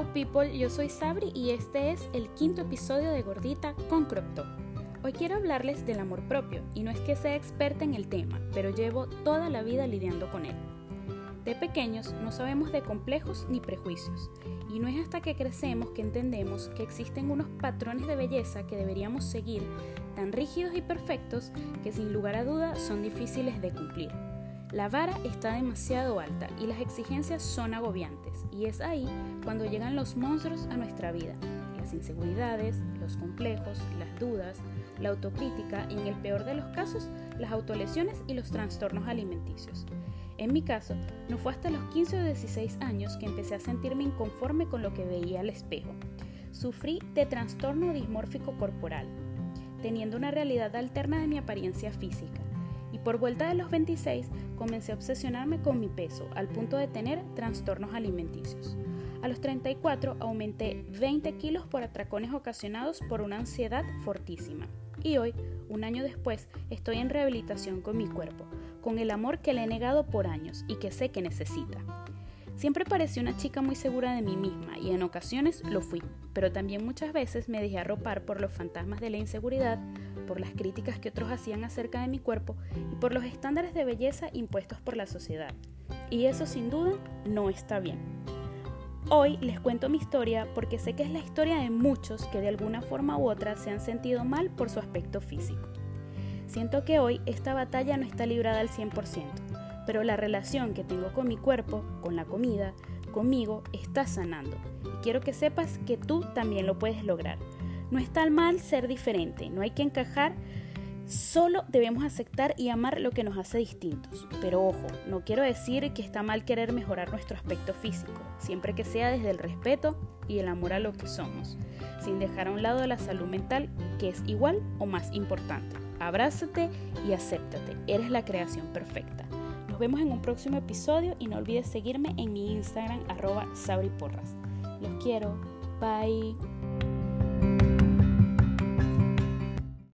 people, yo soy Sabri y este es el quinto episodio de Gordita con Crop. Hoy quiero hablarles del amor propio y no es que sea experta en el tema, pero llevo toda la vida lidiando con él. De pequeños no sabemos de complejos ni prejuicios y no es hasta que crecemos que entendemos que existen unos patrones de belleza que deberíamos seguir tan rígidos y perfectos que sin lugar a duda son difíciles de cumplir. La vara está demasiado alta y las exigencias son agobiantes y es ahí cuando llegan los monstruos a nuestra vida, las inseguridades, los complejos, las dudas, la autocrítica y en el peor de los casos las autolesiones y los trastornos alimenticios. En mi caso, no fue hasta los 15 o 16 años que empecé a sentirme inconforme con lo que veía al espejo. Sufrí de trastorno dismórfico corporal, teniendo una realidad alterna de mi apariencia física por vuelta de los 26 comencé a obsesionarme con mi peso al punto de tener trastornos alimenticios. A los 34 aumenté 20 kilos por atracones ocasionados por una ansiedad fortísima. Y hoy, un año después, estoy en rehabilitación con mi cuerpo, con el amor que le he negado por años y que sé que necesita. Siempre parecí una chica muy segura de mí misma y en ocasiones lo fui, pero también muchas veces me dejé arropar por los fantasmas de la inseguridad, por las críticas que otros hacían acerca de mi cuerpo y por los estándares de belleza impuestos por la sociedad. Y eso sin duda no está bien. Hoy les cuento mi historia porque sé que es la historia de muchos que de alguna forma u otra se han sentido mal por su aspecto físico. Siento que hoy esta batalla no está librada al 100%, pero la relación que tengo con mi cuerpo, con la comida, conmigo, está sanando. Y quiero que sepas que tú también lo puedes lograr. No está mal ser diferente, no hay que encajar, solo debemos aceptar y amar lo que nos hace distintos. Pero ojo, no quiero decir que está mal querer mejorar nuestro aspecto físico, siempre que sea desde el respeto y el amor a lo que somos, sin dejar a un lado la salud mental, que es igual o más importante. Abrázate y acéptate, eres la creación perfecta. Vemos en un próximo episodio y no olvides seguirme en mi Instagram arroba sabriporras. Los quiero. Bye.